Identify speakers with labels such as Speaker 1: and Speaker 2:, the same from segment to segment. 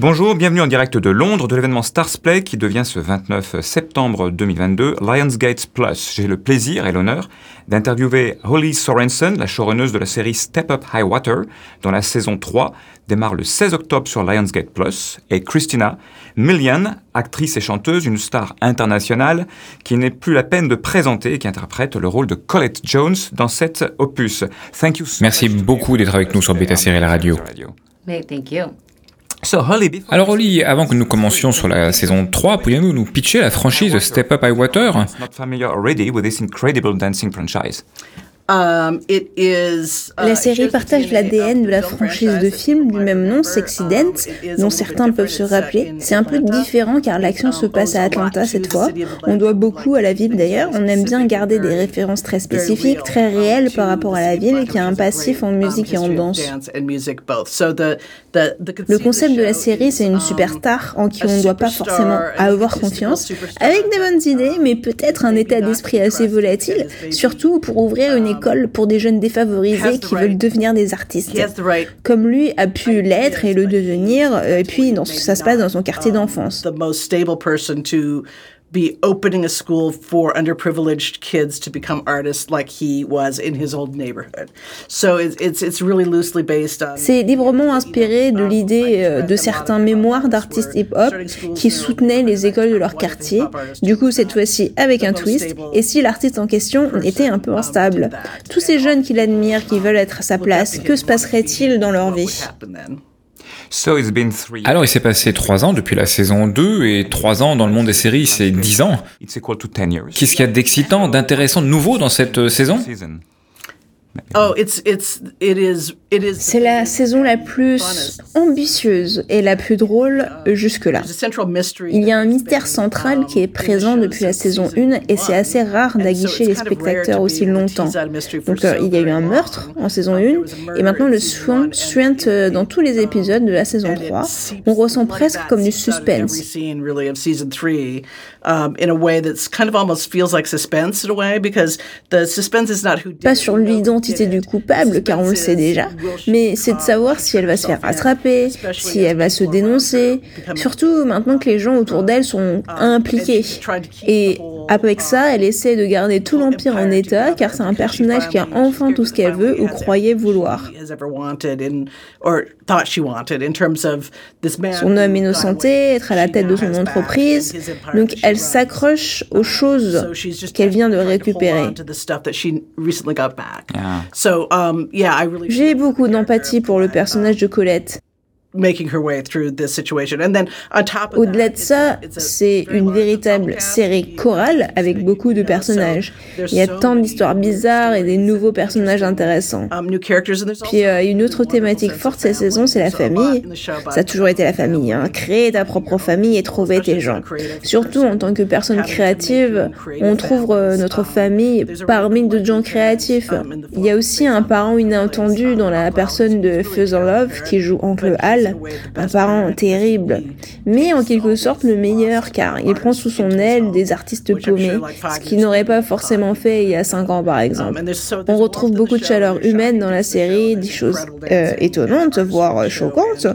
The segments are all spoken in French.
Speaker 1: Bonjour, bienvenue en direct de Londres de l'événement Stars Play qui devient ce 29 septembre 2022 Lionsgate Plus. J'ai le plaisir et l'honneur d'interviewer Holly Sorensen, la showrunneuse de la série Step Up High Water, dont la saison 3 démarre le 16 octobre sur Lionsgate Plus, et Christina Milian, actrice et chanteuse, une star internationale qui n'est plus la peine de présenter et qui interprète le rôle de Colette Jones dans cet opus.
Speaker 2: Thank you Merci beaucoup d'être avec nous sur Beta Série la radio.
Speaker 3: Thank you.
Speaker 2: Alors Oli, avant que nous commencions sur la saison 3, pourriez-vous nous pitcher la franchise Step Up High Water?
Speaker 4: La série partage l'ADN de la franchise de film du même nom, Sexy Dance, dont certains peuvent se rappeler. C'est un peu différent car l'action se passe à Atlanta cette fois. On doit beaucoup à la ville d'ailleurs. On aime bien garder des références très spécifiques, très réelles par rapport à la ville qui a un passif en musique et en danse. Le concept de la série, c'est une um, superstar en qui on ne doit pas forcément avoir confiance, avec des bonnes idées, mais peut-être un état d'esprit assez volatile, surtout pour ouvrir une école pour des jeunes défavorisés qui veulent devenir des artistes. Comme lui a pu l'être et le devenir, euh, et puis dans, ça se passe dans son quartier d'enfance
Speaker 5: be opening a school for underprivileged kids to become artists like he was in his old neighborhood. So it's really loosely based on
Speaker 4: C'est librement inspiré de l'idée euh, de certains mémoires d'artistes hip-hop qui soutenaient les écoles de leur quartier. Du coup, cette fois-ci avec un twist et si l'artiste en question était un peu instable? Tous ces jeunes qui l'admirent, qui veulent être à sa place, que se passerait-il dans leur vie?
Speaker 2: Alors il s'est passé trois ans depuis la saison 2 et trois ans dans le monde des séries c'est dix ans. Qu'est-ce qu'il y a d'excitant, d'intéressant, de nouveau dans cette euh, saison?
Speaker 4: C'est la saison la plus ambitieuse et la plus drôle jusque-là. Il y a un mystère central qui est présent depuis la saison 1 et c'est assez rare d'aguicher les spectateurs aussi longtemps. Donc euh, il y a eu un meurtre en saison 1 et maintenant le suinte euh, dans tous les épisodes de la saison 3. On ressent presque comme du suspense. Pas sur l'identité du coupable, car on le sait déjà, mais c'est de savoir si elle va se faire rattraper, si elle va se dénoncer, surtout maintenant que les gens autour d'elle sont impliqués. Et avec ça, elle essaie de garder tout l'Empire en état, car c'est un personnage qui a enfin tout ce qu'elle veut ou croyait vouloir. Son homme innocenté, être à la tête de son entreprise, donc elle s'accroche aux choses qu'elle vient de récupérer. J'ai beaucoup d'empathie pour le personnage de Colette. Au-delà de ça, c'est une véritable série chorale avec beaucoup de personnages. Il y a tant d'histoires bizarres et des nouveaux personnages intéressants.
Speaker 5: Um,
Speaker 4: Puis euh, une autre thématique forte cette saison, c'est la famille. Ça a toujours été la famille. Hein. Créer ta propre famille et trouver tes gens. Surtout en tant que personne créative, on trouve euh, notre famille parmi d'autres gens créatifs.
Speaker 5: Um,
Speaker 4: Il y a aussi un parent inattendu dans la personne de Fuzzle Love qui joue Oncle Hal un parent terrible, mais en quelque sorte le meilleur car il prend sous son aile des artistes paumés, ce qu'il n'aurait pas forcément fait il y a 5 ans par exemple. On retrouve beaucoup de chaleur humaine dans la série, des choses euh, étonnantes, voire choquantes,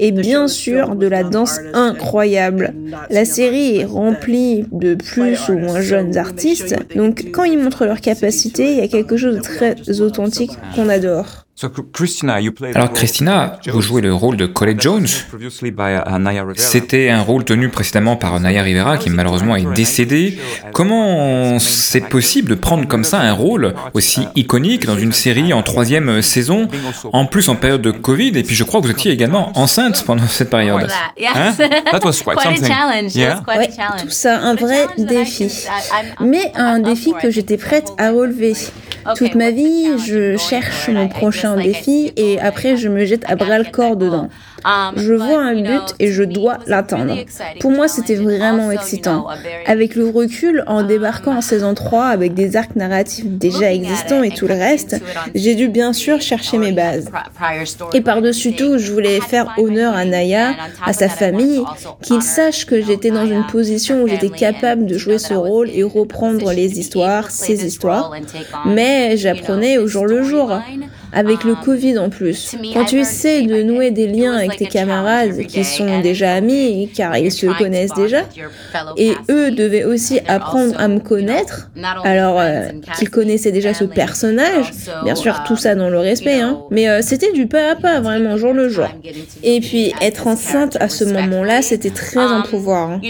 Speaker 4: et bien sûr de la danse incroyable. La série est remplie de plus ou moins jeunes artistes, donc quand ils montrent leur capacité, il y a quelque chose de très authentique qu'on adore.
Speaker 2: Alors Christina, vous jouez le rôle de Colette Jones. C'était un rôle tenu précédemment par Naya Rivera qui malheureusement est décédée. Comment c'est possible de prendre comme ça un rôle aussi iconique dans une série en troisième saison, en plus en période de Covid, et puis je crois que vous étiez également enceinte pendant cette période.
Speaker 3: Hein?
Speaker 4: tout ça, un vrai défi. Mais un défi que j'étais prête à relever. Toute ma vie, je cherche mon prochain défi et après je me jette à bras le corps dedans. Je vois un but et je dois l'atteindre. Pour moi, c'était vraiment excitant. Avec le recul, en débarquant en saison 3 avec des arcs narratifs déjà existants et tout le reste, j'ai dû bien sûr chercher mes bases. Et par-dessus tout, je voulais faire honneur à Naya, à sa famille, qu'il sache que j'étais dans une position où j'étais capable de jouer ce rôle et reprendre les histoires, ses histoires. Mais j'apprenais au jour le jour avec le Covid en plus. Quand tu essaies de nouer des liens avec tes camarades qui sont déjà amis, car ils se connaissent déjà, et eux devaient aussi apprendre à me connaître, alors euh, qu'ils connaissaient déjà ce personnage, bien sûr tout ça dans le respect, hein, mais euh, c'était du pas à pas, vraiment jour le jour. Et puis être enceinte à ce moment-là, c'était très un pouvoir. Hein.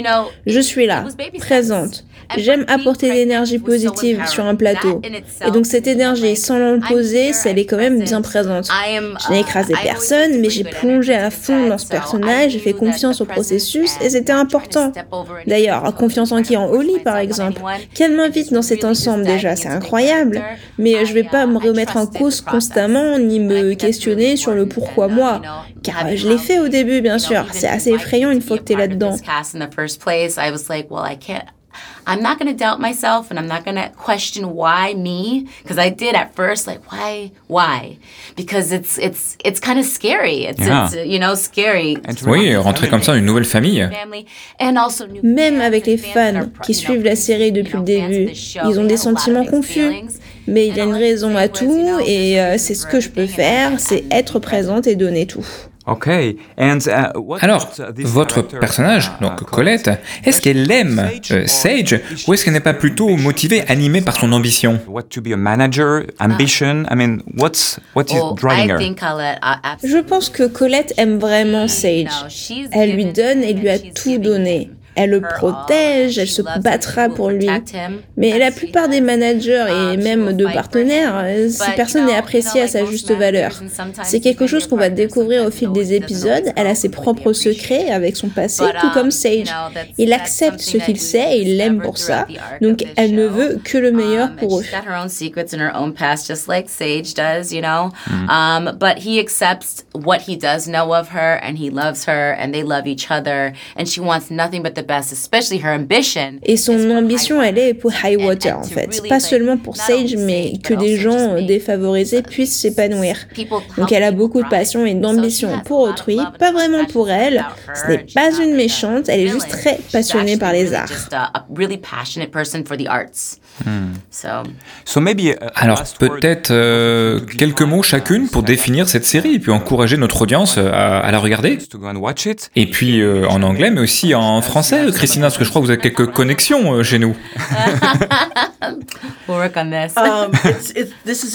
Speaker 4: Je suis là, présente. J'aime apporter l'énergie positive sur un plateau. Et donc cette énergie, sans l'imposer, elle est quand même bien présente. Je n'ai écrasé personne, mais j'ai plongé à fond dans ce personnage, j'ai fait confiance au processus et c'était important. D'ailleurs, confiance en qui En Holly, par exemple. Qu'elle m'invite dans cet ensemble déjà, c'est incroyable. Mais je vais pas me remettre en cause constamment, ni me questionner sur le pourquoi moi. Car je l'ai fait au début, bien sûr. C'est assez effrayant une fois que tu es là-dedans.
Speaker 3: I'm not going to doubt myself and I'm not going to question why me because I did at first like why why? Because it's it's it's kind of scary it's, yeah. it's you know scary
Speaker 2: Oui, rentrer comme ça dans une nouvelle famille.
Speaker 4: Même avec les fans qui suivent la série depuis le début, ils ont des sentiments confus. Mais il y a une raison à tout et euh, c'est ce que je peux faire, c'est être présente et donner tout.
Speaker 1: Uh,
Speaker 2: Alors, votre personnage, donc Colette, est-ce qu'elle aime euh, Sage ou est-ce qu'elle n'est pas plutôt motivée, animée par son ambition?
Speaker 4: Je pense que Colette aime vraiment Sage. Elle lui donne et lui a tout donné. Elle le protège, elle se battra pour lui. Mais la plupart des managers et même de partenaires, si personne n'est apprécié à sa juste valeur. C'est quelque chose qu'on va découvrir au fil des épisodes. Elle a ses propres secrets avec son passé, tout comme Sage. Il accepte ce qu'il sait et il l'aime pour ça. Donc elle ne veut que le meilleur pour eux.
Speaker 3: But he accepts what he does know of her and he loves her and they love each other and she wants nothing but the
Speaker 4: et son ambition, elle est pour High Water, en fait. Pas seulement pour Sage, mais que des gens défavorisés puissent s'épanouir. Donc elle a beaucoup de passion et d'ambition pour autrui, pas vraiment pour elle. Ce n'est pas une méchante, elle est juste très passionnée par les arts.
Speaker 2: Hmm. Alors peut-être euh, quelques mots chacune pour définir cette série et puis encourager notre audience à, la regarder. Et puis euh, en anglais mais aussi en français, Christina, parce que je crois que vous avez quelques connexions euh, chez nous.
Speaker 4: Um,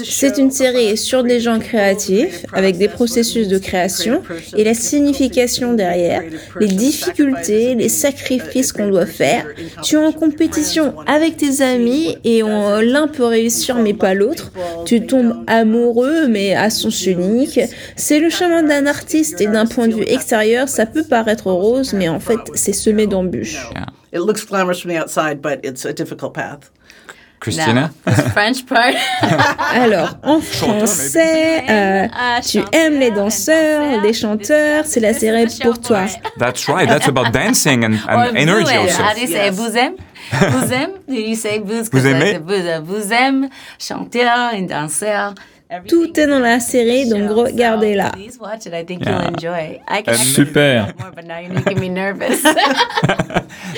Speaker 4: C'est une série sur des gens créatifs avec des processus de création et la signification derrière, les difficultés, les sacrifices qu'on doit faire. Tu es en compétition avec tes amis et l'un peut réussir mais pas l'autre. Tu tombes amoureux mais à sens unique. C'est le chemin d'un artiste et d'un point de vue extérieur, ça peut paraître rose mais en fait c'est semé d'embûches.
Speaker 5: It looks glamorous from the outside, but it's a difficult path.
Speaker 1: Christina?
Speaker 3: French part.
Speaker 4: Alors, en français, euh, ah, tu aimes les danseurs, les chanteurs, c'est la série pour toi.
Speaker 1: That's right, that's about dancing and, and energy also.
Speaker 3: How do you say vous aimez Vous aimez Do you say vous
Speaker 1: Vous aimez?
Speaker 3: Vous aimez chanteur, un danseur.
Speaker 4: Tout est dans la série, donc regardez-la.
Speaker 2: Super.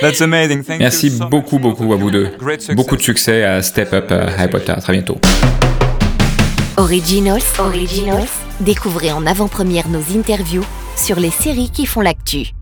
Speaker 2: Merci beaucoup, beaucoup à vous deux. Beaucoup de succès à Step Up Harry Potter. À très bientôt.
Speaker 6: Originals, Originals. Découvrez en avant-première nos interviews sur les séries qui font l'actu.